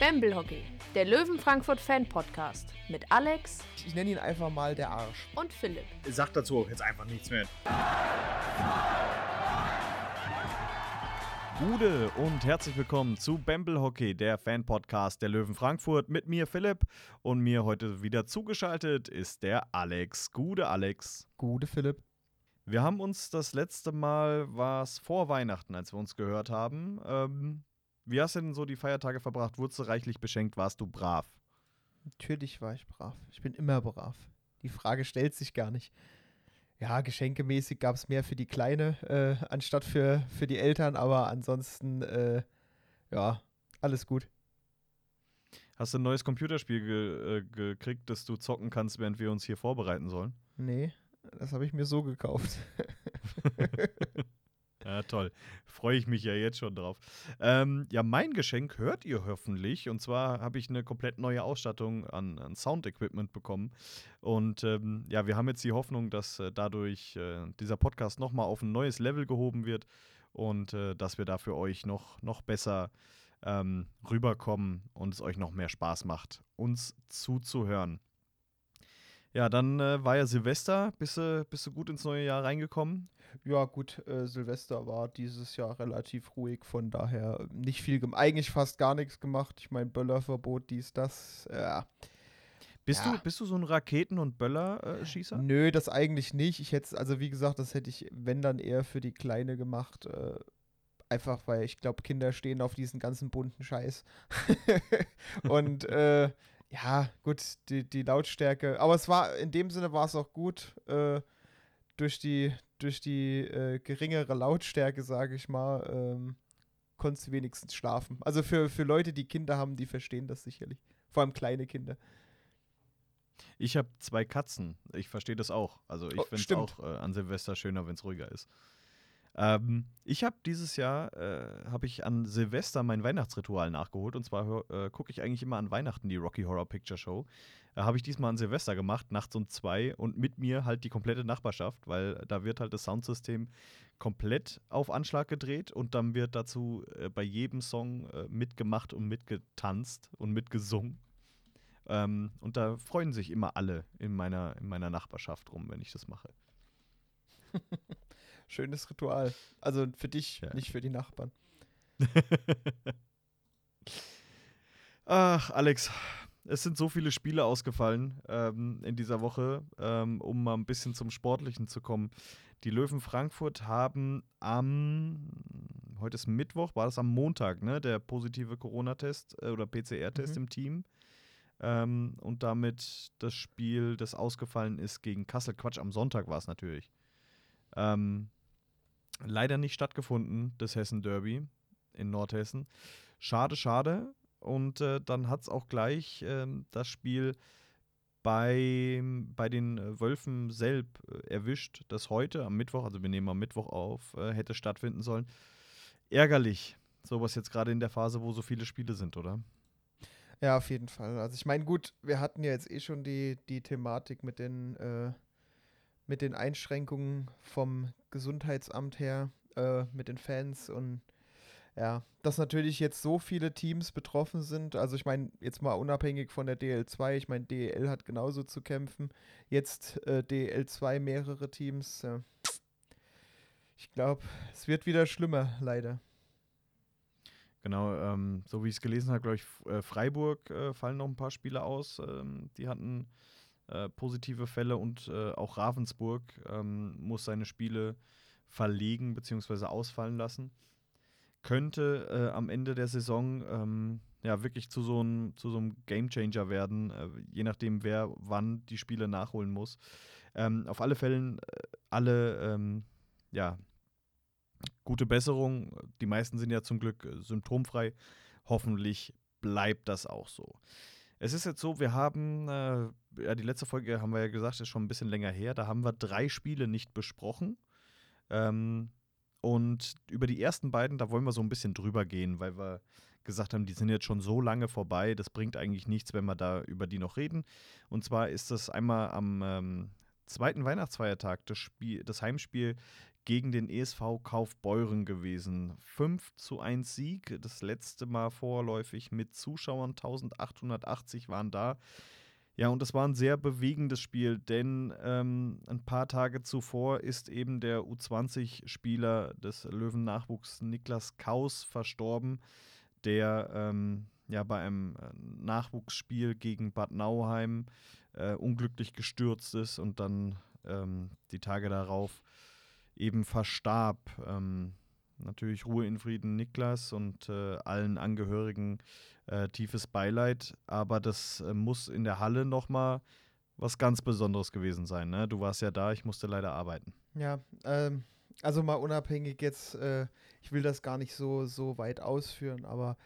Bamble Hockey, der Löwen Frankfurt Fan Podcast mit Alex Ich nenne ihn einfach mal der Arsch. und Philipp. Sagt dazu auch jetzt einfach nichts mehr. Gude und herzlich willkommen zu Bamble Hockey, der Fan-Podcast der Löwen Frankfurt. Mit mir Philipp und mir heute wieder zugeschaltet ist der Alex. Gude Alex. Gute Philipp. Wir haben uns das letzte Mal, war es vor Weihnachten, als wir uns gehört haben. Ähm, wie hast du denn so die Feiertage verbracht? Wurdest du reichlich beschenkt? Warst du brav? Natürlich war ich brav. Ich bin immer brav. Die Frage stellt sich gar nicht. Ja, geschenkemäßig gab es mehr für die Kleine äh, anstatt für, für die Eltern, aber ansonsten, äh, ja, alles gut. Hast du ein neues Computerspiel ge äh, gekriegt, das du zocken kannst, während wir uns hier vorbereiten sollen? Nee, das habe ich mir so gekauft. Ja, toll. Freue ich mich ja jetzt schon drauf. Ähm, ja, mein Geschenk hört ihr hoffentlich. Und zwar habe ich eine komplett neue Ausstattung an, an Sound-Equipment bekommen. Und ähm, ja, wir haben jetzt die Hoffnung, dass äh, dadurch äh, dieser Podcast nochmal auf ein neues Level gehoben wird und äh, dass wir da für euch noch, noch besser ähm, rüberkommen und es euch noch mehr Spaß macht, uns zuzuhören. Ja, dann äh, war ja Silvester. Bist du, bist du gut ins neue Jahr reingekommen? Ja, gut, äh, Silvester war dieses Jahr relativ ruhig, von daher nicht viel, eigentlich fast gar nichts gemacht. Ich meine, Böllerverbot, dies, das, ja. Bist, Ja. du, bist du so ein Raketen- und Böllerschießer? Nö, das eigentlich nicht. Ich hätte also wie gesagt, das hätte ich, wenn dann eher für die Kleine gemacht. Äh, einfach weil ich glaube, Kinder stehen auf diesen ganzen bunten Scheiß. Und äh, ja, gut, die, die Lautstärke. Aber es war, in dem Sinne war es auch gut. Äh, durch die, durch die äh, geringere Lautstärke, sage ich mal, ähm, konntest du wenigstens schlafen. Also für, für Leute, die Kinder haben, die verstehen das sicherlich. Vor allem kleine Kinder. Ich habe zwei Katzen. Ich verstehe das auch. Also ich Oh, finde es auch äh, an Silvester schöner, wenn es ruhiger ist. Ähm, ich habe dieses Jahr, äh, habe ich an Silvester mein Weihnachtsritual nachgeholt. Und zwar äh, gucke ich eigentlich immer an Weihnachten die Rocky Horror Picture Show. Äh, habe ich diesmal an Silvester gemacht, nachts um zwei. Und mit mir halt die komplette Nachbarschaft, weil da wird halt das Soundsystem komplett auf Anschlag gedreht. Und dann wird dazu äh, bei jedem Song äh, mitgemacht und mitgetanzt und mitgesungen. Ähm, und da freuen sich immer alle in meiner, in meiner Nachbarschaft rum, wenn ich das mache. Schönes Ritual. Also für dich, Ja. nicht für die Nachbarn. Ach, Alex, es sind so viele Spiele ausgefallen ähm, in dieser Woche, ähm, um mal ein bisschen zum Sportlichen zu kommen. Die Löwen Frankfurt haben am, heute ist Mittwoch, war das am Montag, ne, der positive Corona-Test äh, oder PCR-Test Mhm. im Team. Ähm, und damit das Spiel, das ausgefallen ist gegen Kassel, Quatsch, am Sonntag war es natürlich. Ähm, leider nicht stattgefunden, das Hessen-Derby in Nordhessen. Schade, schade. Und äh, dann hat es auch gleich ähm, das Spiel bei, bei den äh, Wölfen selbst äh, erwischt, das heute am Mittwoch, also wir nehmen am Mittwoch auf, äh, hätte stattfinden sollen. Ärgerlich. Sowas jetzt gerade in der Phase, wo so viele Spiele sind, oder? Ja, auf jeden Fall. Also ich meine, gut, wir hatten ja jetzt eh schon die, die Thematik mit den, äh, mit den Einschränkungen vom Gesundheitsamt her, äh, mit den Fans und ja, dass natürlich jetzt so viele Teams betroffen sind. Also ich meine, jetzt mal unabhängig von der DL2, ich meine, DL hat genauso zu kämpfen. Jetzt äh, DL2 mehrere Teams. Äh, ich glaube, es wird wieder schlimmer, leider. Genau, ähm, so wie ich es gelesen habe, glaube ich, äh, Freiburg äh, fallen noch ein paar Spiele aus. Ähm, die hatten äh, positive Fälle und äh, auch Ravensburg ähm, muss seine Spiele verlegen bzw. ausfallen lassen. Könnte äh, am Ende der Saison ähm, ja wirklich zu so einem zu so Gamechanger werden, äh, je nachdem, wer wann die Spiele nachholen muss. Ähm, auf alle Fälle alle ähm, ja, gute Besserung. Die meisten sind ja zum Glück symptomfrei. Hoffentlich bleibt das auch so. Es ist jetzt so, wir haben, äh, ja, die letzte Folge haben wir ja gesagt, ist schon ein bisschen länger her. Da haben wir drei Spiele nicht besprochen. Ähm, und über die ersten beiden, da wollen wir so ein bisschen drüber gehen, weil wir gesagt haben, die sind jetzt schon so lange vorbei, das bringt eigentlich nichts, wenn wir da über die noch reden. Und zwar ist das einmal am ähm, zweiten Weihnachtsfeiertag das, Spiel, das Heimspiel gegen den ESV Kaufbeuren gewesen. 5 zu 1 Sieg, das letzte Mal vorläufig mit Zuschauern, 1880 waren da. Ja, und es war ein sehr bewegendes Spiel, denn ähm, ein paar Tage zuvor ist eben der U20-Spieler des Löwen-Nachwuchs Niklas Kaus verstorben, der ähm, ja bei einem äh, Nachwuchsspiel gegen Bad Nauheim äh, unglücklich gestürzt ist und dann ähm, die Tage darauf eben verstarb. Ähm, natürlich Ruhe in Frieden Niklas und äh, allen Angehörigen äh, tiefes Beileid, aber das äh, muss in der Halle nochmal was ganz Besonderes gewesen sein. Ne? Du warst ja da, ich musste leider arbeiten. Ja, ähm, also mal unabhängig jetzt, äh, ich will das gar nicht so, so weit ausführen, aber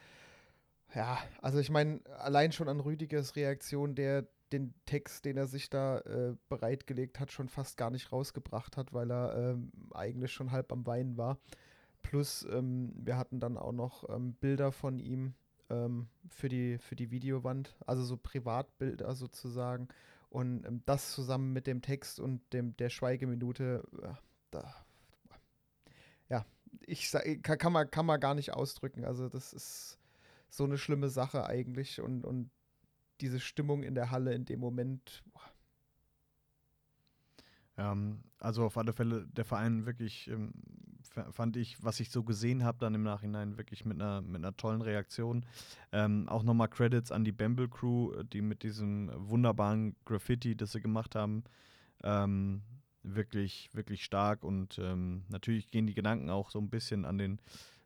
ja, also ich meine, allein schon an Rüdigers Reaktion, der den Text, den er sich da äh, bereitgelegt hat, schon fast gar nicht rausgebracht hat, weil er ähm, eigentlich schon halb am Weinen war. Plus, ähm, wir hatten dann auch noch ähm, Bilder von ihm ähm, für, die, für die Videowand, also so Privatbilder sozusagen. Und ähm, das zusammen mit dem Text und dem, der Schweigeminute, äh, da, ja, ich kann, kann, man, kann man gar nicht ausdrücken. Also, das ist so eine schlimme Sache eigentlich und, und diese Stimmung in der Halle in dem Moment. Ähm, also auf alle Fälle der Verein wirklich, ähm, fand ich, was ich so gesehen habe, dann im Nachhinein wirklich mit einer, mit einer tollen Reaktion. Ähm, auch nochmal Credits an die Bamble Crew, die mit diesem wunderbaren Graffiti, das sie gemacht haben, ähm, wirklich, wirklich stark und ähm, natürlich gehen die Gedanken auch so ein bisschen an den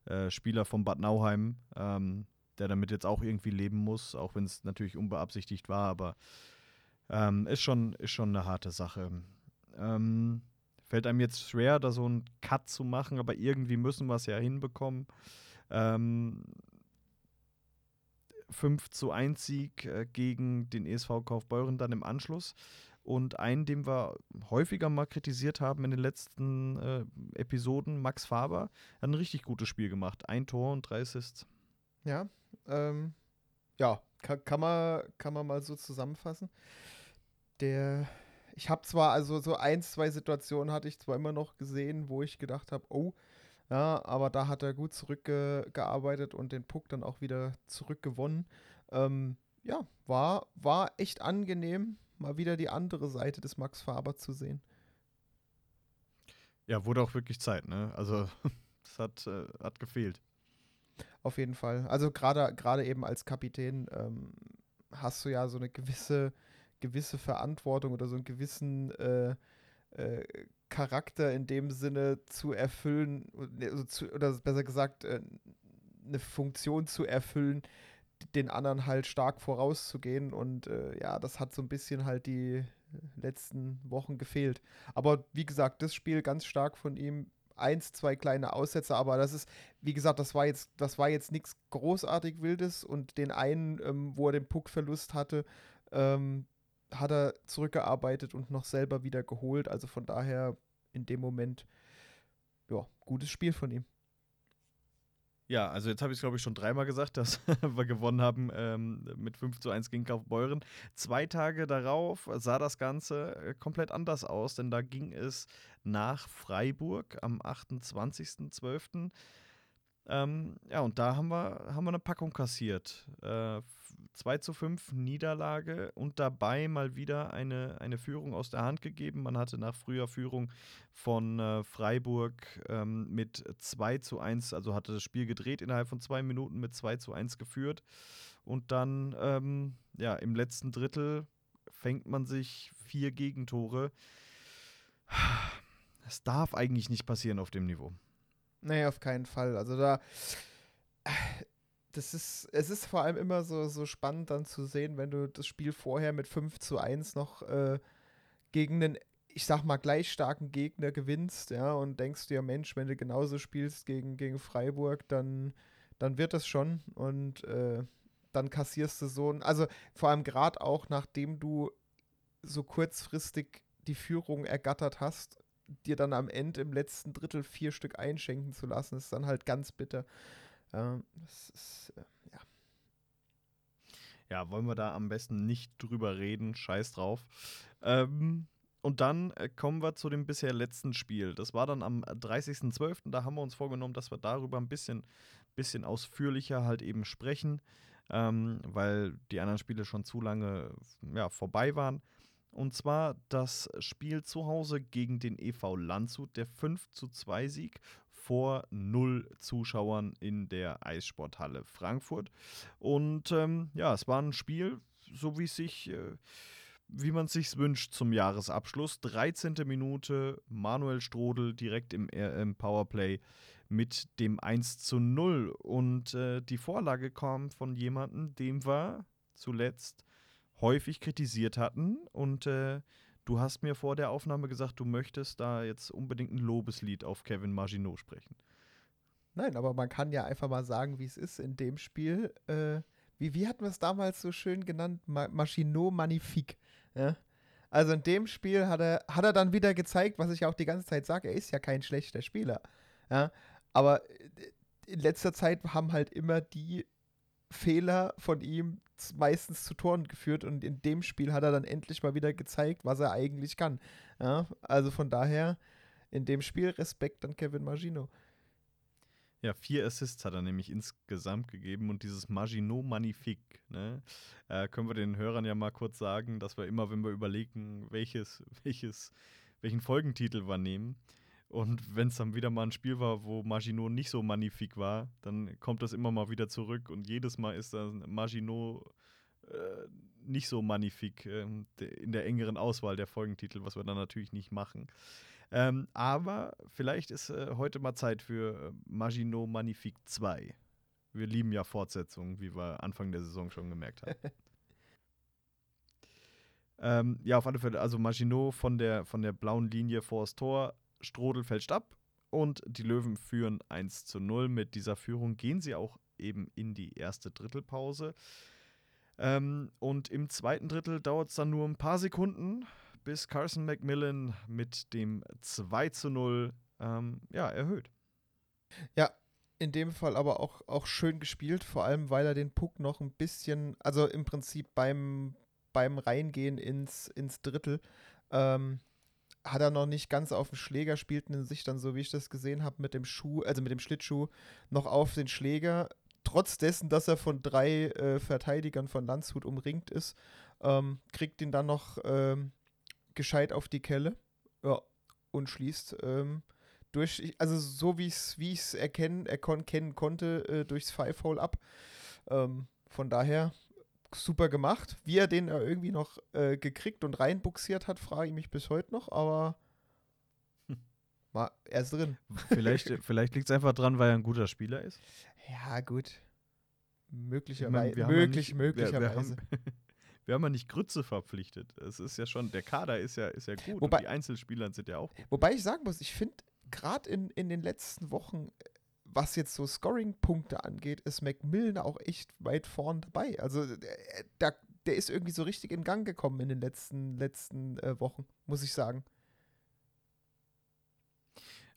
äh, Spieler von Bad Nauheim, ähm, der damit jetzt auch irgendwie leben muss, auch wenn es natürlich unbeabsichtigt war, aber ähm, ist, schon, ist schon eine harte Sache. Ähm, fällt einem jetzt schwer, da so einen Cut zu machen, aber irgendwie müssen wir es ja hinbekommen. Ähm, 5 zu 1 Sieg äh, gegen den ESV Kaufbeuren dann im Anschluss. Und einen, den wir häufiger mal kritisiert haben in den letzten äh, Episoden, Max Faber, hat ein richtig gutes Spiel gemacht. Ein Tor und drei Assists. Ja, ähm, ja, kann, kann, man, kann man mal so zusammenfassen. Der, ich habe zwar, also so ein, zwei Situationen hatte ich zwar immer noch gesehen, wo ich gedacht habe, oh, ja, aber da hat er gut zurückgearbeitet und den Puck dann auch wieder zurückgewonnen. Ähm, ja, war, war echt angenehm, mal wieder die andere Seite des Max Faber zu sehen. Ja, wurde auch wirklich Zeit, ne? Also, es hat, äh, hat gefehlt. Auf jeden Fall. Also gerade gerade eben als Kapitän ähm, hast du ja so eine gewisse gewisse Verantwortung oder so einen gewissen äh, äh, Charakter in dem Sinne zu erfüllen also zu, oder besser gesagt äh, eine Funktion zu erfüllen, den anderen halt stark vorauszugehen und äh, ja, das hat so ein bisschen halt die letzten Wochen gefehlt. Aber wie gesagt, das Spiel ganz stark von ihm eins, zwei kleine Aussätze, aber das ist, wie gesagt, das war jetzt, das war jetzt nichts großartig Wildes und den einen, ähm, wo er den Puckverlust hatte, ähm, hat er zurückgearbeitet und noch selber wieder geholt. Also von daher in dem Moment, ja, gutes Spiel von ihm. Ja, also jetzt habe ich es, glaube ich, schon dreimal gesagt, dass wir gewonnen haben ähm, mit 5 zu 1 gegen Kaufbeuren. Zwei Tage darauf sah das Ganze äh, komplett anders aus, denn da ging es nach Freiburg am 28.12. Ähm, ja, und da haben wir, haben wir eine Packung kassiert. Äh, 2 zu 5 Niederlage und dabei mal wieder eine, eine Führung aus der Hand gegeben. Man hatte nach früher Führung von äh, Freiburg ähm, mit 2 zu 1, also hatte das Spiel gedreht innerhalb von zwei Minuten mit 2 zu 1 geführt. Und dann, ähm, ja, im letzten Drittel fängt man sich vier Gegentore. Es darf eigentlich nicht passieren auf dem Niveau. Nee, auf keinen Fall. Also da das ist, es ist vor allem immer so, so spannend dann zu sehen, wenn du das Spiel vorher mit 5 zu 1 noch äh, gegen einen, ich sag mal, gleich starken Gegner gewinnst, ja, und denkst dir, Mensch, wenn du genauso spielst gegen, gegen Freiburg, dann, dann wird das schon und äh, dann kassierst du so ein, also vor allem gerade auch, nachdem du so kurzfristig die Führung ergattert hast, dir dann am Ende im letzten Drittel vier Stück einschenken zu lassen, ist dann halt ganz bitter. Ähm, das ist, äh, ja. Ja, wollen wir da am besten nicht drüber reden, scheiß drauf. Ähm, und dann äh, kommen wir zu dem bisher letzten Spiel. Das war dann am 30.12. Da haben wir uns vorgenommen, dass wir darüber ein bisschen, bisschen ausführlicher halt eben sprechen, ähm, weil die anderen Spiele schon zu lange ja, vorbei waren. Und zwar das Spiel zu Hause gegen den EV Landshut, der 5 zu 2 Sieg vor null Zuschauern in der Eissporthalle Frankfurt. Und ähm, ja, es war ein Spiel, so wie sich. Äh, wie man sich wünscht zum Jahresabschluss. 13. Minute, Manuel Strodel direkt im, äh, im Powerplay mit dem 1 zu 0. Und äh, die Vorlage kam von jemandem, dem wir zuletzt häufig kritisiert hatten. Und äh, du hast mir vor der Aufnahme gesagt, du möchtest da jetzt unbedingt ein Lobeslied auf Kevin Maginot sprechen. Nein, aber man kann ja einfach mal sagen, wie es ist in dem Spiel. Äh, wie, wie hatten wir es damals so schön genannt? Ma Maginot Magnifique. Ja? Also in dem Spiel hat er, hat er dann wieder gezeigt, was ich auch die ganze Zeit sage, er ist ja kein schlechter Spieler. Ja? Aber äh, in letzter Zeit haben halt immer die Fehler von ihm meistens zu Toren geführt und in dem Spiel hat er dann endlich mal wieder gezeigt, was er eigentlich kann. Ja? Also von daher in dem Spiel Respekt an Kevin Magino. Ja, vier Assists hat er nämlich insgesamt gegeben und dieses Maginot Magnifique, ne, äh, können wir den Hörern ja mal kurz sagen, dass wir immer, wenn wir überlegen, welches, welches, welchen Folgentitel wir nehmen, und wenn es dann wieder mal ein Spiel war, wo Maginot nicht so magnifik war, dann kommt das immer mal wieder zurück und jedes Mal ist dann Maginot äh, nicht so magnifik äh, in der engeren Auswahl der Folgentitel, was wir dann natürlich nicht machen. Ähm, aber vielleicht ist äh, heute mal Zeit für äh, Maginot Magnifique 2. Wir lieben ja Fortsetzungen, wie wir Anfang der Saison schon gemerkt haben. ähm, ja, auf alle Fälle, also Maginot von der, von der blauen Linie vor das Tor, Strodel fälscht ab und die Löwen führen 1 zu 0. Mit dieser Führung gehen sie auch eben in die erste Drittelpause. Ähm, und im zweiten Drittel dauert es dann nur ein paar Sekunden bis Carson McMillan mit dem 2 zu 0 ähm, ja, erhöht. Ja, in dem Fall aber auch, auch schön gespielt, vor allem weil er den Puck noch ein bisschen, also im Prinzip beim, beim Reingehen ins, ins Drittel, ähm, hat er noch nicht ganz auf den Schläger, spielten sich dann, so wie ich das gesehen habe, mit dem Schuh, also mit dem Schlittschuh noch auf den Schläger. Trotz dessen, dass er von drei äh, Verteidigern von Landshut umringt ist, ähm, kriegt ihn dann noch ähm, gescheit auf die Kelle. Ja, und schließt ähm, durch, also so wie ich es wie erkennen, erkennen konnte, äh, durchs Five-Hole ab. Ähm, von daher super gemacht. Wie er den äh, irgendwie noch äh, gekriegt und reinbuxiert hat, frage ich mich bis heute noch, aber hm. mal, er ist drin. Vielleicht, vielleicht liegt es einfach dran, weil er ein guter Spieler ist. Ja, gut. Möglicherweise. Möglich, ja möglicherweise. Wir, wir, haben, wir haben ja nicht Grütze verpflichtet. Es ist ja schon, der Kader ist ja, ist ja gut. Wobei, und die Einzelspieler sind ja auch gut. Wobei ich sagen muss, ich finde, gerade in, in den letzten Wochen, was jetzt so Scoring-Punkte angeht, ist Macmillan auch echt weit vorn dabei. Also der, der ist irgendwie so richtig in Gang gekommen in den letzten, letzten äh, Wochen, muss ich sagen.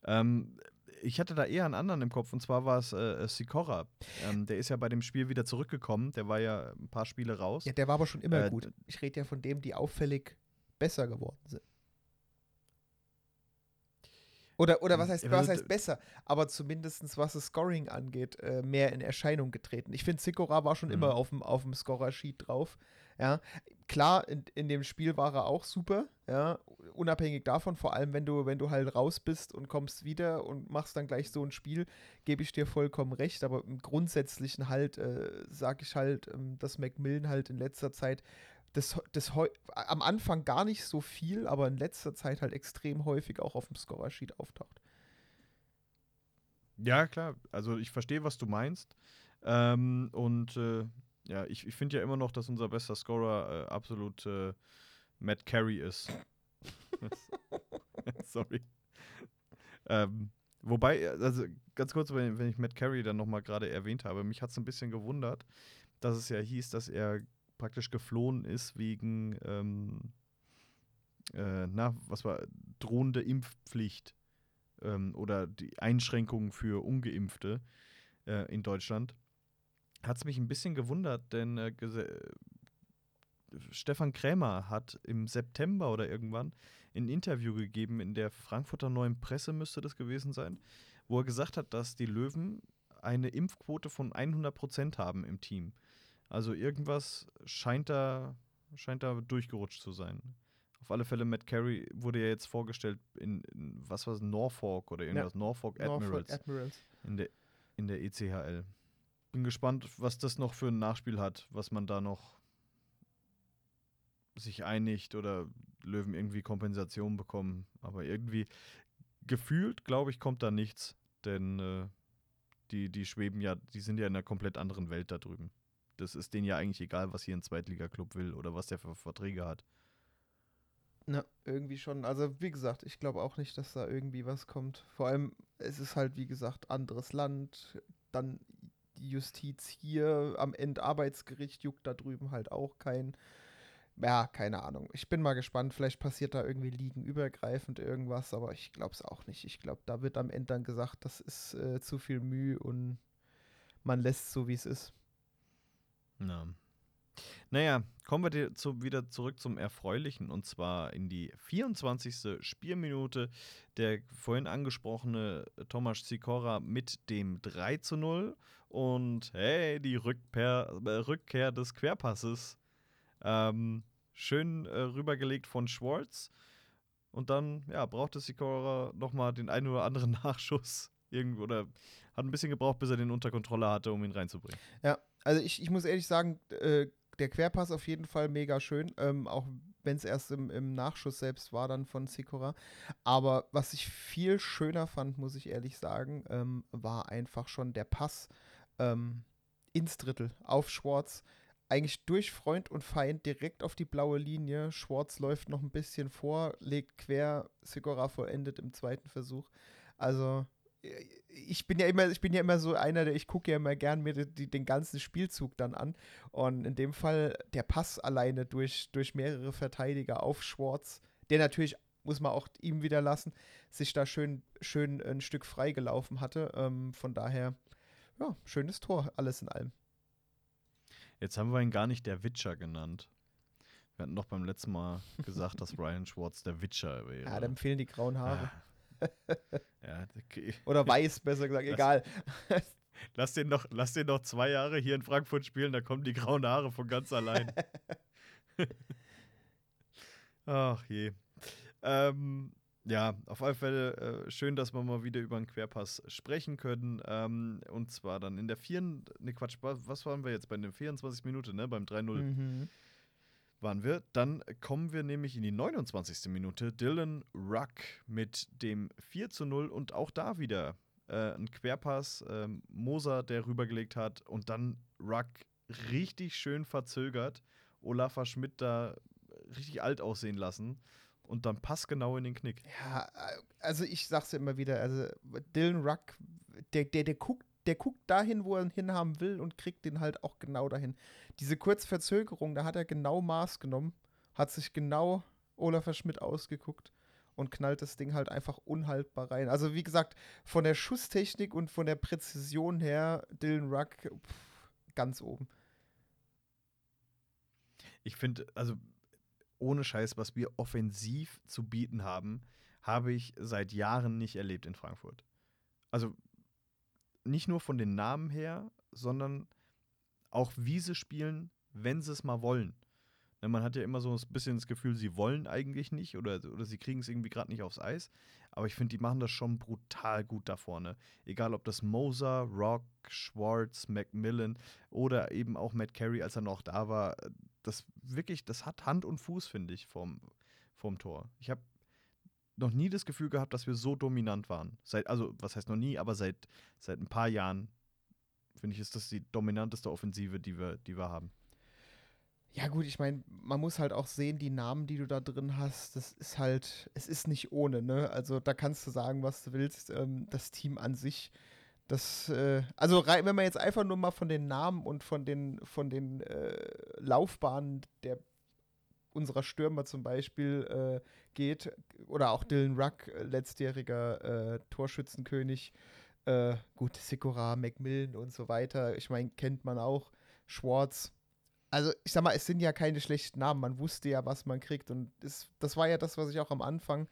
Ähm, ich hatte da eher einen anderen im Kopf und zwar war es äh, Sikora. Ähm, der ist ja bei dem Spiel wieder zurückgekommen. Der war ja ein paar Spiele raus. Ja, der war aber schon immer äh, gut. Ich rede ja von dem, die auffällig besser geworden sind. Oder, oder was, hm, heißt, was heißt besser? Aber zumindest was das Scoring angeht, äh, mehr in Erscheinung getreten. Ich finde, Sikora war schon mhm. immer auf dem, auf dem Scorer-Sheet drauf. Ja, klar, in, in dem Spiel war er auch super, ja, unabhängig davon, vor allem wenn du, wenn du halt raus bist und kommst wieder und machst dann gleich so ein Spiel, gebe ich dir vollkommen recht, aber im Grundsätzlichen halt, äh, sage ich halt, ähm, dass Macmillan halt in letzter Zeit das, das am Anfang gar nicht so viel, aber in letzter Zeit halt extrem häufig auch auf dem Scorer-Sheet auftaucht. Ja, klar. Also ich verstehe, was du meinst. Ähm, und äh, ja, ich, ich finde ja immer noch, dass unser bester Scorer äh, absolut äh, Matt Carey ist. Sorry. Ähm, wobei, also ganz kurz, wenn, wenn ich Matt Carey dann nochmal gerade erwähnt habe, mich hat es ein bisschen gewundert, dass es ja hieß, dass er praktisch geflohen ist wegen, ähm, äh, na, was war, drohende Impfpflicht ähm, oder die Einschränkungen für Ungeimpfte äh, in Deutschland. Hat es mich ein bisschen gewundert, denn äh, Stefan Krämer hat im September oder irgendwann ein Interview gegeben in der Frankfurter Neuen Presse, müsste das gewesen sein, wo er gesagt hat, dass die Löwen eine Impfquote von 100% haben im Team. Also irgendwas scheint da, scheint da durchgerutscht zu sein. Auf alle Fälle, Matt Carey wurde ja jetzt vorgestellt in, in was war es, Norfolk oder irgendwas, Norfolk Admirals, Norfolk Admirals. in der, in der ECHL. Bin gespannt, was das noch für ein Nachspiel hat, was man da noch sich einigt oder Löwen irgendwie Kompensation bekommen. Aber irgendwie gefühlt, glaube ich, kommt da nichts, denn äh, die, die schweben ja, die sind ja in einer komplett anderen Welt da drüben. Das ist denen ja eigentlich egal, was hier ein Zweitligaklub will oder was der für Verträge hat. Ja, irgendwie schon. Also wie gesagt, ich glaube auch nicht, dass da irgendwie was kommt. Vor allem, es ist halt, wie gesagt, anderes Land. Dann die Justiz hier am Endarbeitsgericht juckt da drüben halt auch kein. Ja, keine Ahnung. Ich bin mal gespannt. Vielleicht passiert da irgendwie liegenübergreifend irgendwas, aber ich glaube es auch nicht. Ich glaube, da wird am Ende dann gesagt, das ist äh, zu viel Mühe und man lässt so, wie es ist. Na. Naja, kommen wir zu, wieder zurück zum Erfreulichen und zwar in die 24. Spielminute. Der vorhin angesprochene Tomasz Sikora mit dem 3 zu 0 und hey, die Rückkehr, äh, Rückkehr des Querpasses. Ähm, schön äh, rübergelegt von Schwartz. Und dann, ja, brauchte Sikora nochmal den einen oder anderen Nachschuss. Irgendwo, oder hat ein bisschen gebraucht, bis er den unter Kontrolle hatte, um ihn reinzubringen. Ja, also ich, ich muss ehrlich sagen, äh, der Querpass auf jeden Fall mega schön, ähm, auch wenn es erst im, im Nachschuss selbst war dann von Sikora. Aber was ich viel schöner fand, muss ich ehrlich sagen, ähm, war einfach schon der Pass ähm, ins Drittel auf Schwarz. Eigentlich durch Freund und Feind direkt auf die blaue Linie. Schwarz läuft noch ein bisschen vor, legt quer, Sikora vollendet im zweiten Versuch. Also ich bin ja immer, ich bin ja immer so einer, der ich gucke ja immer gern mir die, den ganzen Spielzug dann an. Und in dem Fall der Pass alleine durch, durch mehrere Verteidiger auf Schwartz, der natürlich, muss man auch ihm wieder lassen, sich da schön, schön ein Stück freigelaufen hatte. Ähm, von daher, ja, schönes Tor, alles in allem. Jetzt haben wir ihn gar nicht der Witcher genannt. Wir hatten doch beim letzten Mal gesagt, dass Ryan Schwartz der Witcher wäre. Ja, dann fehlen die grauen Haare. Ah. Ja, okay. Oder weiß, besser gesagt, egal. Lass den, noch, lass den noch zwei Jahre hier in Frankfurt spielen, da kommen die grauen Haare von ganz allein. Ach je. Ähm, ja, auf alle Fälle äh, schön, dass wir mal wieder über einen Querpass sprechen können. Ähm, und zwar dann in der 4. Ne, Quatsch, was waren wir jetzt bei den 24 Minuten, ne? Beim 3-0. Mhm. Waren wir. Dann kommen wir nämlich in die 29. Minute. Dylan Ruck mit dem 4 zu 0 und auch da wieder äh, ein Querpass. Ähm, Moser, der rübergelegt hat und dann Ruck richtig schön verzögert. Olafa Schmidt da richtig alt aussehen lassen und dann passt genau in den Knick. Ja, also ich sag's ja immer wieder, also Dylan Ruck, der, der, der guckt der guckt dahin, wo er ihn hinhaben will und kriegt den halt auch genau dahin. Diese kurze Verzögerung, da hat er genau Maß genommen, hat sich genau Olaf Schmidt ausgeguckt und knallt das Ding halt einfach unhaltbar rein. Also wie gesagt, von der Schusstechnik und von der Präzision her, Dylan Ruck pff, ganz oben. Ich finde, also ohne Scheiß, was wir offensiv zu bieten haben, habe ich seit Jahren nicht erlebt in Frankfurt. Also nicht nur von den Namen her, sondern auch wie sie spielen, wenn sie es mal wollen. Ne, man hat ja immer so ein bisschen das Gefühl, sie wollen eigentlich nicht oder, oder sie kriegen es irgendwie gerade nicht aufs Eis. Aber ich finde, die machen das schon brutal gut da vorne. Egal ob das Moser, Rock, Schwartz, Macmillan oder eben auch Matt Carey, als er noch da war. Das wirklich, das hat Hand und Fuß, finde ich, vom, vom Tor. Ich habe noch nie das Gefühl gehabt, dass wir so dominant waren. Seit, also, was heißt noch nie, aber seit, seit ein paar Jahren, finde ich, ist das die dominanteste Offensive, die wir, die wir haben. Ja, gut, ich meine, man muss halt auch sehen, die Namen, die du da drin hast, das ist halt, es ist nicht ohne, ne? Also da kannst du sagen, was du willst. Ähm, das Team an sich, das, äh, also wenn man jetzt einfach nur mal von den Namen und von den, von den äh, Laufbahnen der unserer Stürmer zum Beispiel äh, geht, oder auch Dylan Ruck, äh, letztjähriger äh, Torschützenkönig, äh, gut, Sikora, Macmillan und so weiter, ich meine, kennt man auch, Schwartz, also ich sag mal, es sind ja keine schlechten Namen. Man wusste ja, was man kriegt. Und es, das war ja das, was ich auch am Anfang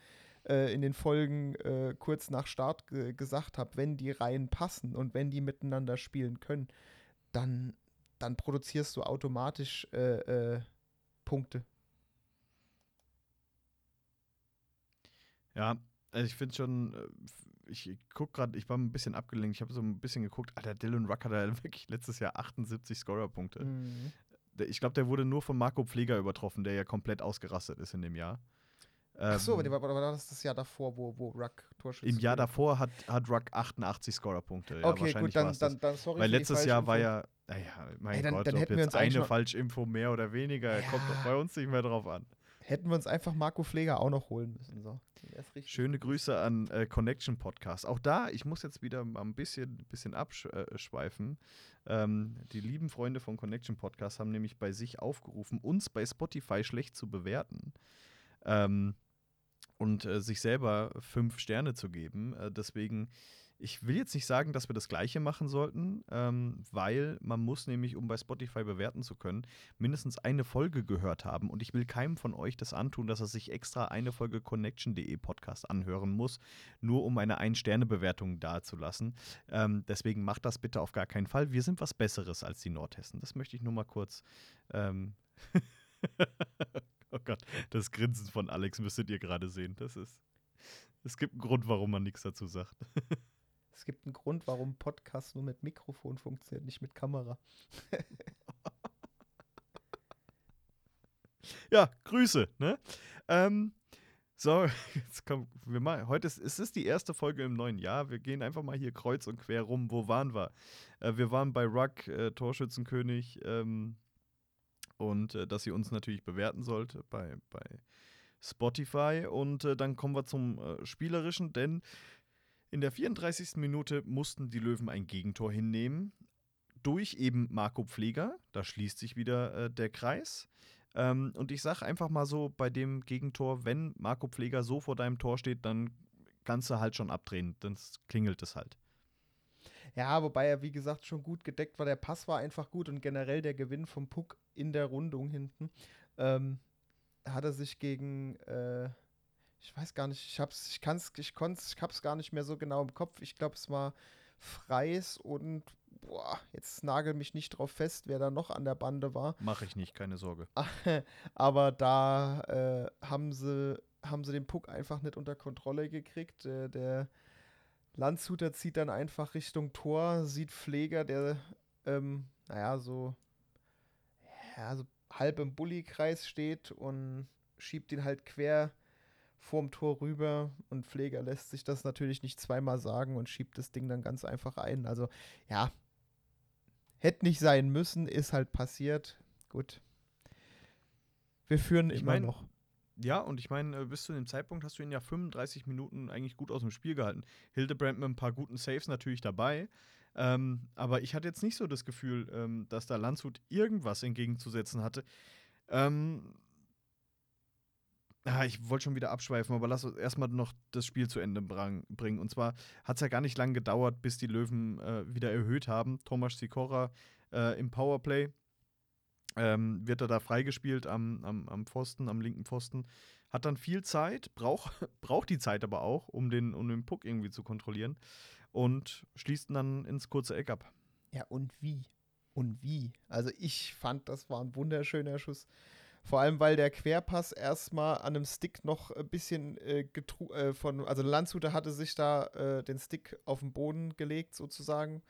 äh, in den Folgen äh, kurz nach Start gesagt habe. Wenn die Reihen passen und wenn die miteinander spielen können, dann, dann produzierst du automatisch äh, äh Punkte. Ja, also ich finde schon, äh, ich gucke gerade, ich war ein bisschen abgelenkt, ich habe so ein bisschen geguckt, Alter, Dylan Ruck hat ja wirklich letztes Jahr 78 Scorer-Punkte. Mhm. Ich glaube, der wurde nur von Marco Pfleger übertroffen, der ja komplett ausgerastet ist in dem Jahr. Ach so, ähm, war, war das das Jahr davor, wo, wo Ruck Torschütze Im Jahr davor hat, hat Ruck 88 Scorer-Punkte. Ja, okay, gut, dann, dann, dann sorry. Weil letztes Jahr war ja, naja, mein Ey, dann, Gott, dann ob jetzt eine Falschinfo mehr oder weniger, ja. kommt doch bei uns nicht mehr drauf an. Hätten wir uns einfach Marco Pfleger auch noch holen müssen. So. Schöne Grüße an äh, Connection Podcast. Auch da, ich muss jetzt wieder mal ein bisschen, bisschen abschweifen. Ähm, die lieben Freunde von Connection Podcast haben nämlich bei sich aufgerufen, uns bei Spotify schlecht zu bewerten. Ähm, und äh, sich selber fünf Sterne zu geben. Äh, deswegen ich will jetzt nicht sagen, dass wir das Gleiche machen sollten, ähm, weil man muss nämlich, um bei Spotify bewerten zu können, mindestens eine Folge gehört haben. Und ich will keinem von euch das antun, dass er sich extra eine Folge Connection.de Podcast anhören muss, nur um eine Ein-Sterne-Bewertung dazulassen. Ähm, deswegen macht das bitte auf gar keinen Fall. Wir sind was Besseres als die Nordhessen. Das möchte ich nur mal kurz. Ähm oh Gott, das Grinsen von Alex müsstet ihr gerade sehen. Das ist. Es gibt einen Grund, warum man nichts dazu sagt. Es gibt einen Grund, warum Podcast nur mit Mikrofon funktioniert, nicht mit Kamera. ja, Grüße, ne? Ähm, so, jetzt kommen wir mal. Heute ist, es die erste Folge im neuen Jahr. Wir gehen einfach mal hier kreuz und quer rum. Wo waren wir? Äh, wir waren bei Ruck, äh, Torschützenkönig. Ähm, und äh, dass ihr uns natürlich bewerten sollt bei, bei Spotify. Und äh, dann kommen wir zum äh, Spielerischen, denn in der 34. Minute mussten die Löwen ein Gegentor hinnehmen. Durch eben Marco Pfleger. Da schließt sich wieder äh, der Kreis. Ähm, und ich sage einfach mal so: bei dem Gegentor, wenn Marco Pfleger so vor deinem Tor steht, dann kannst du halt schon abdrehen. Dann klingelt es halt. Ja, wobei er, wie gesagt, schon gut gedeckt war. Der Pass war einfach gut und generell der Gewinn vom Puck in der Rundung hinten ähm, hat er sich gegen. Äh ich weiß gar nicht, ich hab's, ich kann's, ich konnte, ich hab's gar nicht mehr so genau im Kopf. Ich glaube, es war Freis und boah, jetzt nagel mich nicht drauf fest, wer da noch an der Bande war. Mache ich nicht, keine Sorge. Aber da äh, haben sie haben sie den Puck einfach nicht unter Kontrolle gekriegt. Äh, der Landshuter zieht dann einfach Richtung Tor, sieht Pfleger, der ähm, naja, so, ja, so halb im Bullykreis steht und schiebt ihn halt quer vorm Tor rüber und Pfleger lässt sich das natürlich nicht zweimal sagen und schiebt das Ding dann ganz einfach ein. Also ja, hätte nicht sein müssen, ist halt passiert. Gut. Wir führen ich immer mein, noch. Ja, und ich meine, äh, bis zu dem Zeitpunkt hast du ihn ja 35 Minuten eigentlich gut aus dem Spiel gehalten. Hildebrand mit ein paar guten Saves natürlich dabei. Ähm, aber ich hatte jetzt nicht so das Gefühl, ähm, dass da Landshut irgendwas entgegenzusetzen hatte. Ähm, Ah, ich wollte schon wieder abschweifen, aber lass uns erstmal noch das Spiel zu Ende bringen. Und zwar hat es ja gar nicht lange gedauert, bis die Löwen äh, wieder erhöht haben. Thomas Sikora äh, im Powerplay ähm, wird er da freigespielt am, am, am Pfosten, am linken Pfosten. Hat dann viel Zeit, braucht braucht die Zeit aber auch, um den, um den Puck irgendwie zu kontrollieren. Und schließt dann ins kurze Eck ab. Ja, und wie? Und wie? Also ich fand, das war ein wunderschöner Schuss. Vor allem, weil der Querpass erstmal an einem Stick noch ein bisschen äh, äh, von, also Landshuter hatte sich da äh, den Stick auf den Boden gelegt sozusagen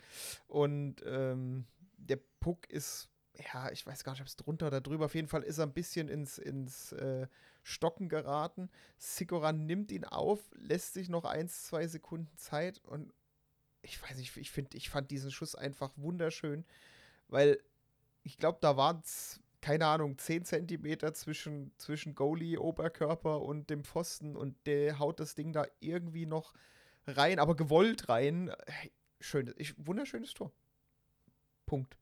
und ähm, der Puck ist, ja, ich weiß gar nicht, ob es drunter oder drüber, auf jeden Fall ist er ein bisschen ins, ins äh, Stocken geraten. Sikoran nimmt ihn auf, lässt sich noch ein, zwei Sekunden Zeit und ich weiß nicht, ich finde, ich fand diesen Schuss einfach wunderschön, weil ich glaube, da waren es keine Ahnung, 10 Zentimeter zwischen, zwischen Goalie, Oberkörper und dem Pfosten und der haut das Ding da irgendwie noch rein, aber gewollt rein. Schön, ich, wunderschönes Tor. Punkt.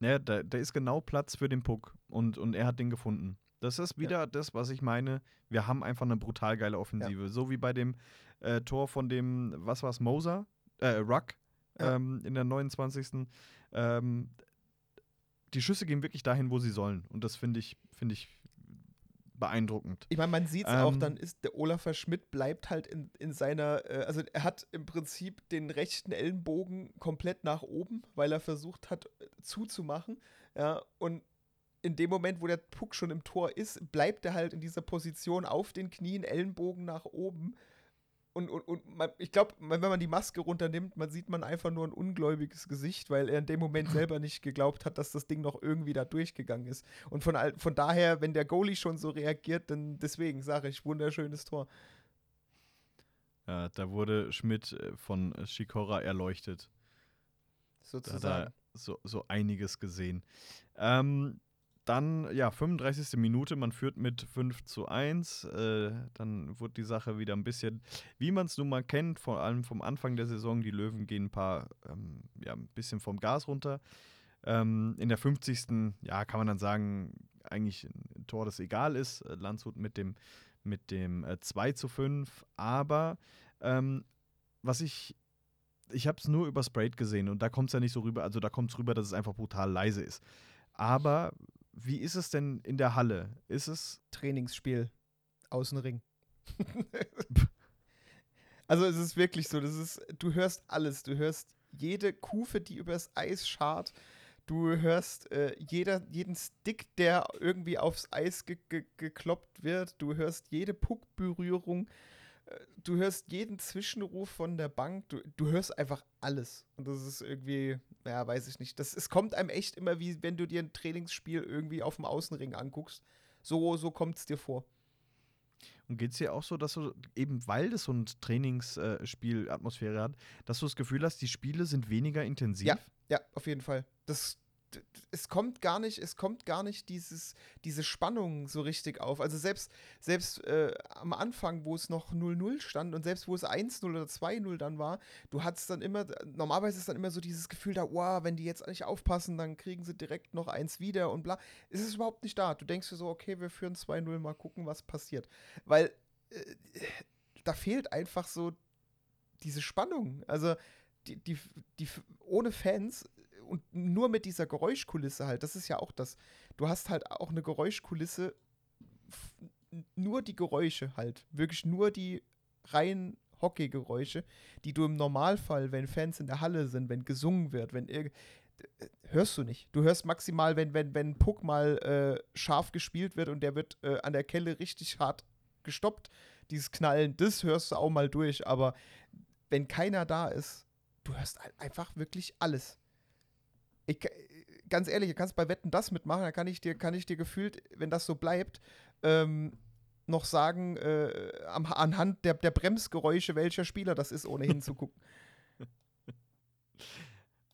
Ja, da, da ist genau Platz für den Puck und, und er hat den gefunden. Das ist wieder ja. das, was ich meine. Wir haben einfach eine brutal geile Offensive. Ja. So wie bei dem äh, Tor von dem, was war es, Moser? Äh, Ruck ja. ähm, in der 29. Ähm, die Schüsse gehen wirklich dahin, wo sie sollen. Und das finde ich, finde ich beeindruckend. Ich meine, man sieht es Ähm, auch, dann ist der Olafer Schmidt bleibt halt in, in seiner, äh, also er hat im Prinzip den rechten Ellenbogen komplett nach oben, weil er versucht hat äh, zuzumachen. Ja, und in dem Moment, wo der Puck schon im Tor ist, bleibt er halt in dieser Position auf den Knien, Ellenbogen nach oben. Und, und, und man, ich glaube, wenn man die Maske runternimmt, man sieht man einfach nur ein ungläubiges Gesicht, weil er in dem Moment selber nicht geglaubt hat, dass das Ding noch irgendwie da durchgegangen ist. Und von, von daher, wenn der Goalie schon so reagiert, dann deswegen sage ich, wunderschönes Tor. Ja, da wurde Schmidt äh, von äh, Shikora erleuchtet. Da hat Sozusagen. er so, so einiges gesehen. Ähm, dann, ja, 35. Minute, man führt mit 5 zu 1. Äh, dann wurde die Sache wieder ein bisschen, wie man es nun mal kennt, vor allem vom Anfang der Saison. Die Löwen gehen ein paar, ähm, ja, ein bisschen vom Gas runter. Ähm, in der 50. Ja, kann man dann sagen, eigentlich ein Tor, das egal ist. Äh, Landshut mit dem, mit dem äh, 2 zu 5. Aber ähm, was ich ich habe es nur über Sprayed gesehen und da kommt es ja nicht so rüber, also da kommt es rüber, dass es einfach brutal leise ist. Aber wie ist es denn in der Halle? Ist es, Trainingsspiel. Außenring. also es ist wirklich so, das ist, du hörst alles. Du hörst jede Kufe, die übers Eis scharrt. Du hörst äh, jeder, jeden Stick, der irgendwie aufs Eis ge ge gekloppt wird. Du hörst jede Puckberührung. Du hörst jeden Zwischenruf von der Bank. Du, du hörst einfach alles. Und das ist irgendwie, ja, weiß ich nicht. Das, es kommt einem echt immer wie, wenn du dir ein Trainingsspiel irgendwie auf dem Außenring anguckst. So, so kommt es dir vor. und geht es dir auch so, dass du, eben weil das so ein Trainingsspiel-Atmosphäre hat, dass du das Gefühl hast, die Spiele sind weniger intensiv? Ja. Ja, auf jeden Fall. Das, es kommt gar nicht, es kommt gar nicht dieses, diese Spannung so richtig auf. Also selbst, selbst äh, am Anfang, wo es noch 0-0 stand und selbst wo es 1-0 oder 2-0 dann war, du hattest dann immer, normalerweise ist dann immer so dieses Gefühl da, wow, wenn die jetzt nicht aufpassen, dann kriegen sie direkt noch eins wieder und bla. Es ist überhaupt nicht da. Du denkst dir so, okay, wir führen 2-0, mal gucken, was passiert. Weil äh, da fehlt einfach so diese Spannung. Also die, die, die, ohne Fans und nur mit dieser Geräuschkulisse halt, das ist ja auch das. Du hast halt auch eine Geräuschkulisse, nur die Geräusche halt, wirklich nur die reinen Hockeygeräusche, die du im Normalfall, wenn Fans in der Halle sind, wenn gesungen wird, wenn irg hörst du nicht. Du hörst maximal, wenn, wenn, wenn Puck mal äh, scharf gespielt wird und der wird äh, an der Kelle richtig hart gestoppt, dieses Knallen, das hörst du auch mal durch, aber wenn keiner da ist, du hörst ein- einfach wirklich alles. Ich, ganz ehrlich, du kannst bei Wetten das mitmachen, da kann ich dir, kann ich dir gefühlt, wenn das so bleibt, ähm, noch sagen, äh, am, anhand der, der Bremsgeräusche, welcher Spieler das ist, ohne hinzugucken.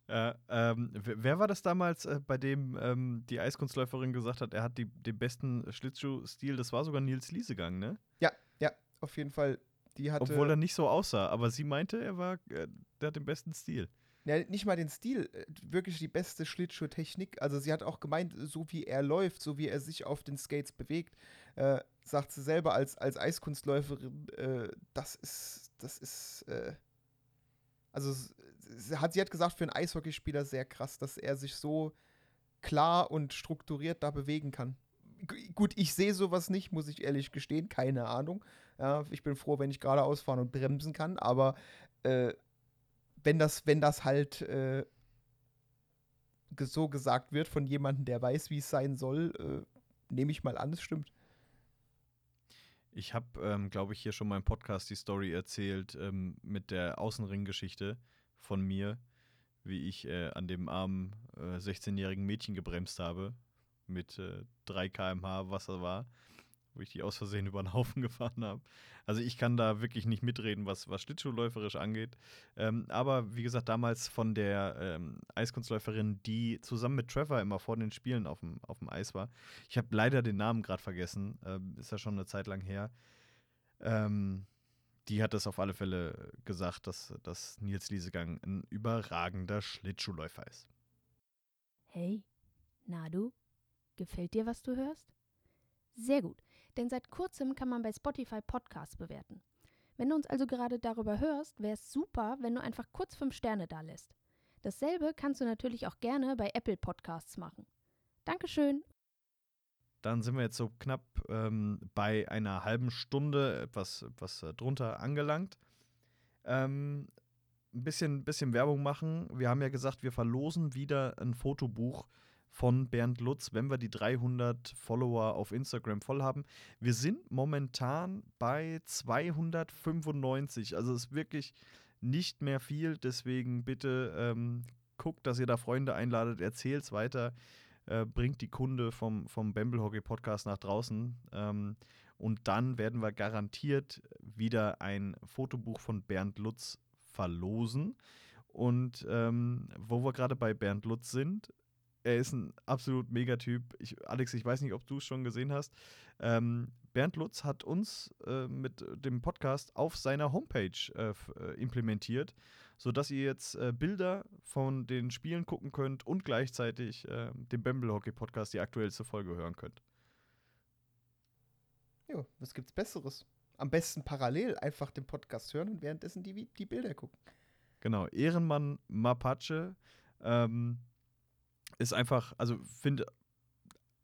Äh, ähm, wer, wer war das damals, äh, bei dem ähm, die Eiskunstläuferin gesagt hat, er hat die, den besten Schlittschuh-Stil? Das war sogar Nils Liesegang, ne? ja, ja, auf jeden Fall. Die hatte, Obwohl er nicht so aussah, aber sie meinte, er war, äh, der hat den besten Stil. Ja, nicht mal den Stil, äh, wirklich die beste Schlittschuhtechnik. Also sie hat auch gemeint, so wie er läuft, so wie er sich auf den Skates bewegt, äh, sagt sie selber als, als Eiskunstläuferin, äh, das ist, das ist, äh, also sie hat, sie hat gesagt, für einen Eishockeyspieler sehr krass, dass er sich so klar und strukturiert da bewegen kann. Gut, ich sehe sowas nicht, muss ich ehrlich gestehen, keine Ahnung. Ja, ich bin froh, wenn ich geradeaus fahren und bremsen kann, aber äh, wenn das, wenn das halt äh, so gesagt wird von jemandem, der weiß, wie es sein soll, äh, nehme ich mal an, es stimmt. Ich habe, ähm, glaube ich, hier schon mal im Podcast die Story erzählt ähm, mit der Außenring-Geschichte von mir, wie ich äh, an dem armen äh, 16-jährigen Mädchen gebremst habe mit äh, 3 km/h, was er war, wo ich die aus Versehen über den Haufen gefahren habe. Also ich kann da wirklich nicht mitreden, was, was Schlittschuhläuferisch angeht. Ähm, aber wie gesagt, damals von der ähm, Eiskunstläuferin, die zusammen mit Trevor immer vor den Spielen auf dem, Eis war. Ich habe leider den Namen gerade vergessen, ähm, ist ja schon eine Zeit lang her. Ähm, die hat das auf alle Fälle gesagt, dass, dass Nils Liesegang ein überragender Schlittschuhläufer ist. Hey, na du? Gefällt dir, was du hörst? Sehr gut, denn seit kurzem kann man bei Spotify Podcasts bewerten. Wenn du uns also gerade darüber hörst, wäre es super, wenn du einfach kurz fünf Sterne da lässt. Dasselbe kannst du natürlich auch gerne bei Apple Podcasts machen. Dankeschön. Dann sind wir jetzt so knapp ähm, bei einer halben Stunde, etwas, etwas äh, drunter angelangt. Ähm, ein bisschen, bisschen Werbung machen. Wir haben ja gesagt, wir verlosen wieder ein Fotobuch von Bernd Lutz, wenn wir die 300 Follower auf Instagram voll haben. Wir sind momentan bei 295. Also ist wirklich nicht mehr viel. Deswegen bitte ähm, guckt, dass ihr da Freunde einladet, erzählt es weiter, äh, bringt die Kunde vom, vom Bamble Hockey Podcast nach draußen. Ähm, und dann werden wir garantiert wieder ein Fotobuch von Bernd Lutz verlosen. Und ähm, wo wir gerade bei Bernd Lutz sind, er ist ein absolut Megatyp. Ich, Alex, ich weiß nicht, ob du es schon gesehen hast. Ähm, Bernd Lutz hat uns äh, mit dem Podcast auf seiner Homepage äh, äh, implementiert, sodass ihr jetzt äh, Bilder von den Spielen gucken könnt und gleichzeitig äh, den Bamble Hockey Podcast, die aktuellste Folge, hören könnt. Ja, was gibt's Besseres? Am besten parallel einfach den Podcast hören und währenddessen die, die Bilder gucken. Genau, Ehrenmann Mapache. Ähm, ist einfach, also finde,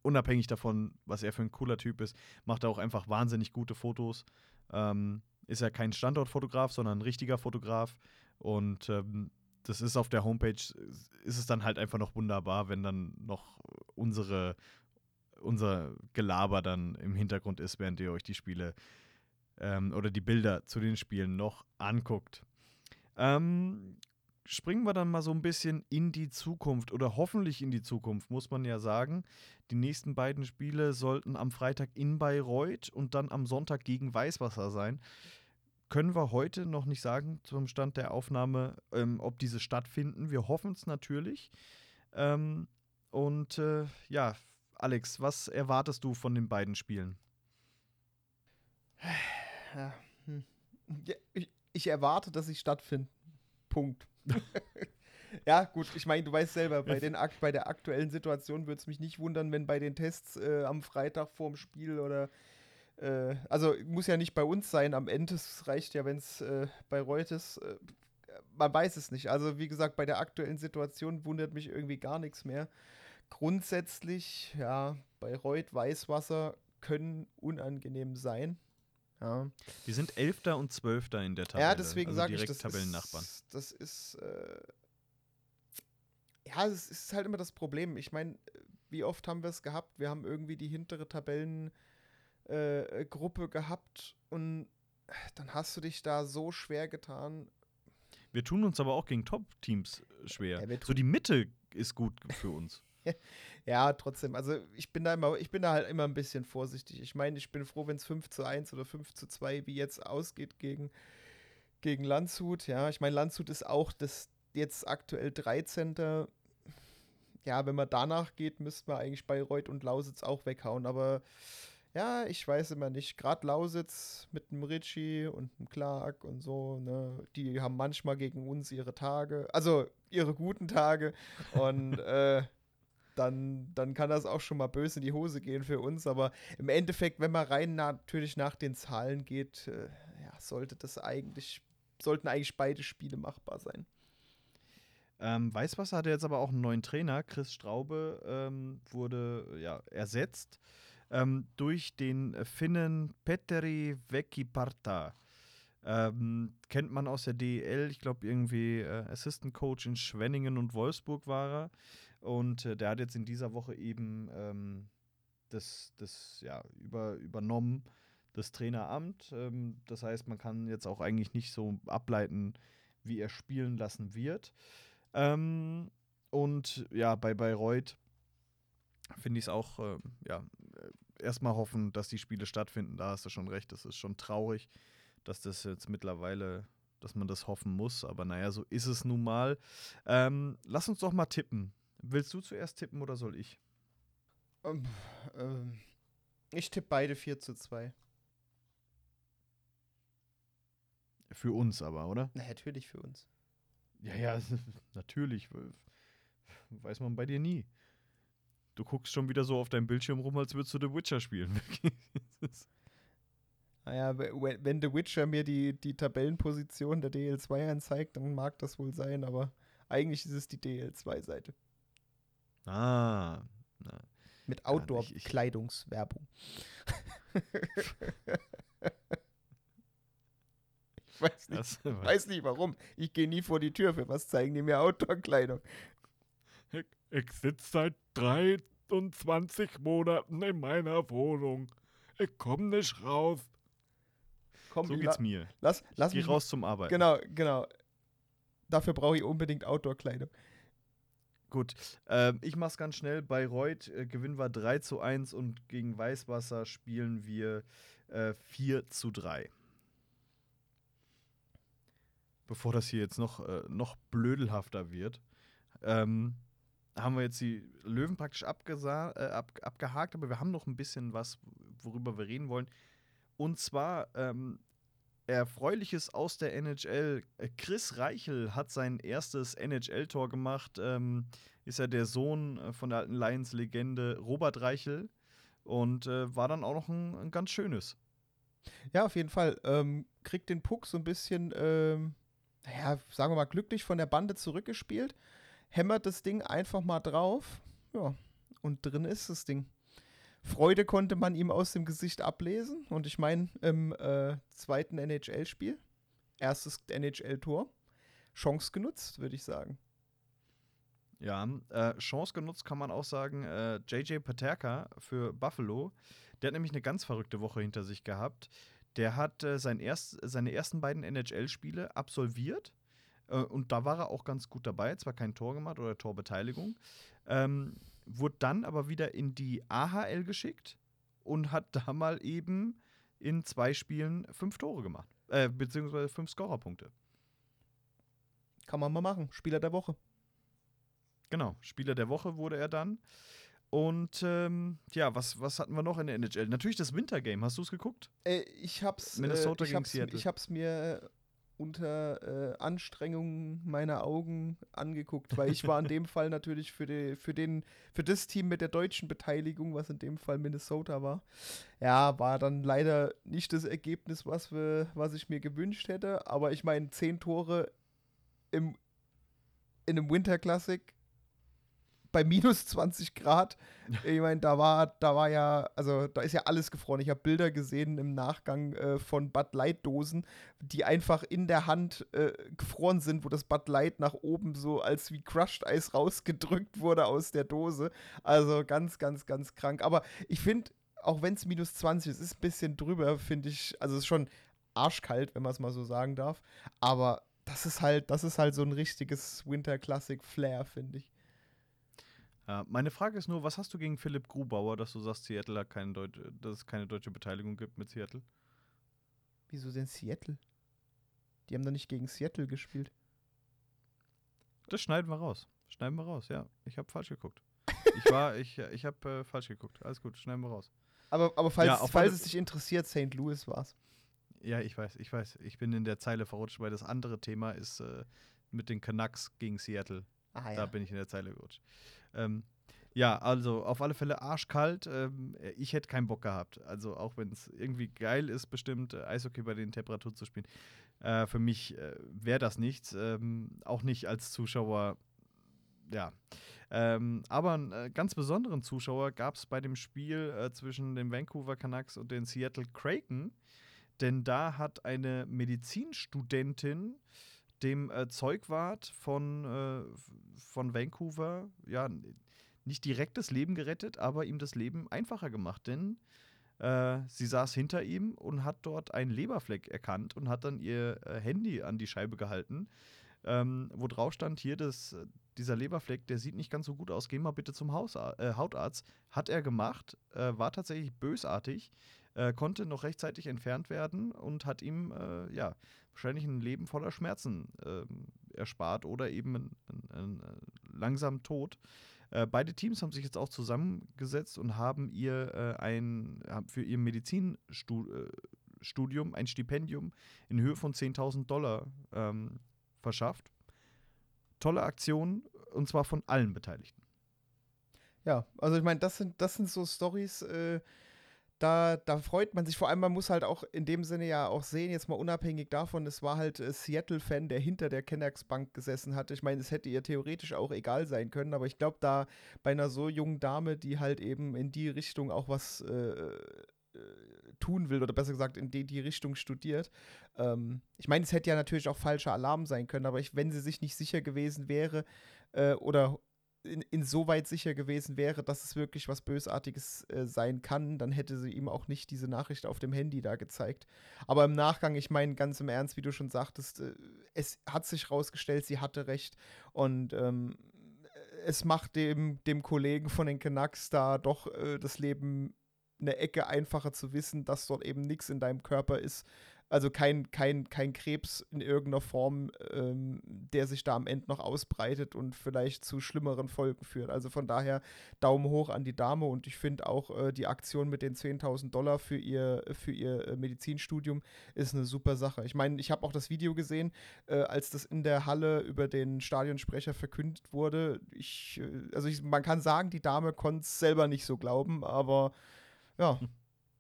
unabhängig davon, was er für ein cooler Typ ist, macht er auch einfach wahnsinnig gute Fotos. Ähm, ist ja kein Standortfotograf, sondern ein richtiger Fotograf. Und ähm, das ist auf der Homepage, ist es dann halt einfach noch wunderbar, wenn dann noch unsere, unser Gelaber dann im Hintergrund ist, während ihr euch die Spiele ähm, oder die Bilder zu den Spielen noch anguckt. Ähm, springen wir dann mal so ein bisschen in die Zukunft oder hoffentlich in die Zukunft, muss man ja sagen. Die nächsten beiden Spiele sollten am Freitag in Bayreuth und dann am Sonntag gegen Weißwasser sein. Können wir heute noch nicht sagen zum Stand der Aufnahme, ähm, ob diese stattfinden. Wir hoffen es natürlich. Ähm, und äh, ja, Alex, was erwartest du von den beiden Spielen? Ja, hm. ich, ich erwarte, dass sie stattfinden. Punkt. ja, gut, ich meine, du weißt selber, bei, den, bei der aktuellen Situation würde es mich nicht wundern, wenn bei den Tests äh, am Freitag vorm Spiel oder äh, also muss ja nicht bei uns sein, am Ende es reicht ja, wenn es äh, bei Reut ist. Äh, man weiß es nicht. Also, wie gesagt, bei der aktuellen Situation wundert mich irgendwie gar nichts mehr. Grundsätzlich, ja, bei Reut Weißwasser können unangenehm sein. Ja. Wir sind Elfter und Zwölfter in der Tabelle. Ja, deswegen also sage ich, das Tabellennachbarn. Ist, das ist, äh, ja, es ist halt immer das Problem. Ich meine, wie oft haben wir es gehabt? Wir haben irgendwie die hintere Tabellengruppe äh, gehabt und dann hast du dich da so schwer getan. Wir tun uns aber auch gegen Top-Teams schwer. Ja, so die Mitte ist gut für uns. ja, trotzdem. Also ich bin da immer, ich bin da halt immer ein bisschen vorsichtig. Ich meine, ich bin froh, wenn es 5 zu 1 oder 5 zu 2 wie jetzt ausgeht gegen, gegen Landshut. Ja, ich meine, Landshut ist auch das jetzt aktuell 13. Ja, wenn man danach geht, müsste man eigentlich Bayreuth und Lausitz auch weghauen. Aber ja, ich weiß immer nicht. Gerade Lausitz mit dem Ritchie und dem Clark und so, ne, die haben manchmal gegen uns ihre Tage, also ihre guten Tage. Und äh, dann, dann kann das auch schon mal böse in die Hose gehen für uns. Aber im Endeffekt, wenn man rein natürlich nach den Zahlen geht, äh, ja, sollte das eigentlich, sollten eigentlich beide Spiele machbar sein. Ähm, Weißwasser hatte jetzt aber auch einen neuen Trainer. Chris Straube ähm, wurde ja, ersetzt ähm, durch den Finnen Petteri Vekiparta. Ähm, kennt man aus der DEL, ich glaube irgendwie äh, Assistant Coach in Schwenningen und Wolfsburg war er. Und äh, der hat jetzt in dieser Woche eben ähm, das, das ja, über, übernommen, das Traineramt. Ähm, das heißt, man kann jetzt auch eigentlich nicht so ableiten, wie er spielen lassen wird. Ähm, und ja, bei Bayreuth finde ich es auch, äh, ja, erstmal hoffen, dass die Spiele stattfinden. Da hast du schon recht, das ist schon traurig, dass das jetzt mittlerweile, dass man das hoffen muss. Aber naja, so ist es nun mal. Ähm, lass uns doch mal tippen. Willst du zuerst tippen oder soll ich? Ähm, ähm, ich tippe beide 4 zu 2. Für uns aber, oder? Na, natürlich für uns. Ja, ja, natürlich. Weiß man bei dir nie. Du guckst schon wieder so auf deinem Bildschirm rum, als würdest du The Witcher spielen. naja, wenn The Witcher mir die, die Tabellenposition der DL2 anzeigt, dann mag das wohl sein, aber eigentlich ist es die DL2-Seite. Ah. Na. Mit ich- ich- Outdoor-Kleidungswerbung. ich weiß nicht, Das, weiß nicht warum. Ich gehe nie vor die Tür. Für was zeigen die mir Outdoor-Kleidung? Ich, ich sitze seit 23 Monaten in meiner Wohnung. Ich komme nicht raus. Komm, so geht's mir. lass, lass Geh mich mal- raus zum Arbeiten. Genau, genau. Dafür brauche ich unbedingt Outdoor-Kleidung. Gut, ähm, ich mach's ganz schnell. Bei Reut äh, gewinnen wir 3 zu 1 und gegen Weißwasser spielen wir äh, 4 zu 3. Bevor das hier jetzt noch, äh, noch blödelhafter wird, ähm, haben wir jetzt die Löwen praktisch äh, ab abgehakt, aber wir haben noch ein bisschen was, worüber wir reden wollen. Und zwar ähm, Erfreuliches aus der NHL. Äh, Chris Reichel hat sein erstes NHL-Tor gemacht. Ähm, ist ja der Sohn äh, von der alten Lions-Legende Robert Reichel und äh, war dann auch noch ein, ein ganz schönes. Ja, auf jeden Fall. Ähm, kriegt den Puck so ein bisschen, ähm, naja, sagen wir mal, glücklich von der Bande zurückgespielt. Hämmert das Ding einfach mal drauf. Ja, und drin ist das Ding. Freude konnte man ihm aus dem Gesicht ablesen. Und ich meine, im äh, zweiten NHL-Spiel, erstes NHL-Tor, Chance genutzt, würde ich sagen. Ja, äh, Chance genutzt kann man auch sagen, äh, JJ Paterka für Buffalo, der hat nämlich eine ganz verrückte Woche hinter sich gehabt. Der hat äh, sein erst, seine ersten beiden NHL-Spiele absolviert äh, und da war er auch ganz gut dabei, zwar kein Tor gemacht oder Torbeteiligung, ähm, wurde dann aber wieder in die AHL geschickt und hat da mal eben in zwei Spielen fünf Tore gemacht, äh, beziehungsweise fünf Scorerpunkte. Kann man mal machen. Spieler der Woche. Genau, Spieler der Woche wurde er dann. Und ähm, ja, was, was hatten wir noch in der NHL? Natürlich das Wintergame. Hast du es geguckt? Äh, ich hab's, Minnesota äh, ich hab's, ich hab's mir äh, unter äh, Anstrengung meiner Augen angeguckt, weil ich war in dem Fall natürlich für, die, für, den, für das Team mit der deutschen Beteiligung, was in dem Fall Minnesota war. Ja, war dann leider nicht das Ergebnis, was, wir, was ich mir gewünscht hätte, aber ich meine, zehn Tore im, in einem Winter Classic bei minus 20 Grad. Ich meine, da war, da war ja, also da ist ja alles gefroren. Ich habe Bilder gesehen im Nachgang äh, von Bud Light Dosen, die einfach in der Hand äh, gefroren sind, wo das Bud Light nach oben so als wie Crushed Eis rausgedrückt wurde aus der Dose. Also ganz, ganz, ganz krank. Aber ich finde, auch wenn es minus 20 ist, ist ein bisschen drüber, finde ich, also es ist schon arschkalt, wenn man es mal so sagen darf. Aber das ist halt, das ist halt so ein richtiges Winter Classic Flair, finde ich. Ja, meine Frage ist nur, was hast du gegen Philipp Grubauer, dass du sagst, Seattle hat keine Deut dass es keine deutsche Beteiligung gibt mit Seattle? Wieso denn Seattle? Die haben doch nicht gegen Seattle gespielt. Das schneiden wir raus. Schneiden wir raus, ja. Ich habe falsch geguckt. Ich war, ich, ich habe äh, falsch geguckt. Alles gut, schneiden wir raus. Aber, aber falls, Ja, falls es dich interessiert, St. Louis war's. Ja, ich weiß, ich weiß. Ich bin in der Zeile verrutscht, weil das andere Thema ist äh, mit den Canucks gegen Seattle. Ah Da bin ich in der Zeile gerutscht. Ähm, ja, also auf alle Fälle arschkalt. Ähm, ich hätte keinen Bock gehabt. Also auch wenn es irgendwie geil ist, bestimmt äh, Eishockey bei den Temperaturen zu spielen. Äh, für mich äh, wäre das nichts. Ähm, auch nicht als Zuschauer. Ja. Ähm, aber einen äh, ganz besonderen Zuschauer gab es bei dem Spiel äh, zwischen den Vancouver Canucks und den Seattle Kraken. Denn da hat eine Medizinstudentin dem äh, Zeugwart von, äh, von Vancouver, ja, nicht direkt das Leben gerettet, aber ihm das Leben einfacher gemacht. Denn äh, sie saß hinter ihm und hat dort einen Leberfleck erkannt und hat dann ihr äh, Handy an die Scheibe gehalten, ähm, wo drauf stand, hier, das, äh, dieser Leberfleck, der sieht nicht ganz so gut aus, geh mal bitte zum Hausar äh, Hautarzt. Hat er gemacht, war tatsächlich bösartig, konnte noch rechtzeitig entfernt werden und hat ihm, ja, wahrscheinlich ein Leben voller Schmerzen ähm, erspart oder eben einen, einen, einen äh, langsamen Tod. Äh, beide Teams haben sich jetzt auch zusammengesetzt und haben ihr äh, ein, für ihr Medizinstudium ein Stipendium in Höhe von 10.000 Dollar ähm, verschafft. Tolle Aktion und zwar von allen Beteiligten. Ja, also ich meine, das sind, das sind so Stories, äh, da, da freut man sich. Vor allem, man muss halt auch in dem Sinne ja auch sehen, jetzt mal unabhängig davon, es war halt äh, Seattle-Fan, der hinter der Kennex Bank gesessen hatte. Ich meine, es hätte ihr theoretisch auch egal sein können, aber ich glaube, da bei einer so jungen Dame, die halt eben in die Richtung auch was äh, äh, tun will, oder besser gesagt, in die, die Richtung studiert. Ähm, ich meine, es hätte ja natürlich auch falscher Alarm sein können, aber ich, wenn sie sich nicht sicher gewesen wäre äh, oder in, insoweit sicher gewesen wäre, dass es wirklich was Bösartiges äh, sein kann, dann hätte sie ihm auch nicht diese Nachricht auf dem Handy da gezeigt. Aber im Nachgang, ich meine, ganz im Ernst, wie du schon sagtest, äh, es hat sich rausgestellt, sie hatte recht. Und ähm, es macht dem, dem Kollegen von den Canucks da doch äh, das Leben eine Ecke einfacher zu wissen, dass dort eben nichts in deinem Körper ist, also kein, kein, kein Krebs in irgendeiner Form, ähm, der sich da am Ende noch ausbreitet und vielleicht zu schlimmeren Folgen führt. Also von daher Daumen hoch an die Dame und ich finde auch äh, die Aktion mit den 10.000 Dollar für ihr, für ihr äh, Medizinstudium ist eine super Sache. Ich meine, ich habe auch das Video gesehen, äh, als das in der Halle über den Stadionsprecher verkündet wurde. Ich, äh, also ich, man kann sagen, die Dame konnte es selber nicht so glauben, aber ja, hm.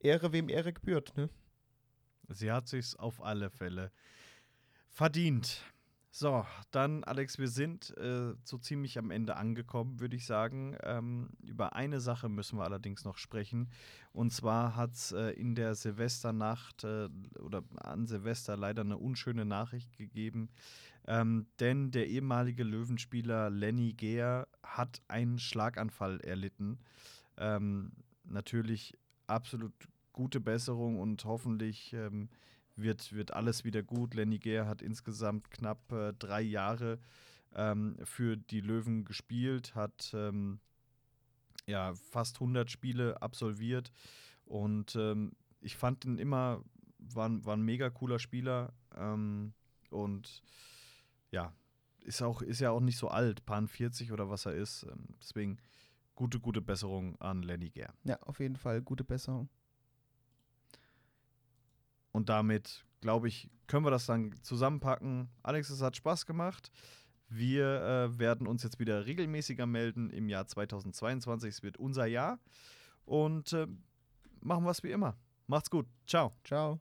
Ehre wem Ehre gebührt, ne? Sie hat sich's auf alle Fälle verdient. So, dann, Alex, wir sind äh, so ziemlich am Ende angekommen, würde ich sagen. Ähm, über eine Sache müssen wir allerdings noch sprechen. Und zwar hat es äh, in der Silvesternacht äh, oder an Silvester leider eine unschöne Nachricht gegeben. Ähm, denn der ehemalige Löwenspieler Lenny Gehr hat einen Schlaganfall erlitten. Ähm, natürlich absolut gute Besserung und hoffentlich ähm, wird, wird alles wieder gut. Lenny Gehr hat insgesamt knapp äh, drei Jahre ähm, für die Löwen gespielt, hat ähm, ja, fast 100 Spiele absolviert und ähm, ich fand ihn immer, war, war ein mega cooler Spieler ähm, und ja, ist, auch, ist ja auch nicht so alt, Pan 40 oder was er ist. Ähm, deswegen gute, gute Besserung an Lenny Gehr. Ja, auf jeden Fall gute Besserung. Und damit, glaube ich, können wir das dann zusammenpacken. Alex, es hat Spaß gemacht. Wir äh, werden uns jetzt wieder regelmäßiger melden im Jahr 2022. Es wird unser Jahr. Und äh, machen es wie immer. Macht's gut. Ciao. Ciao.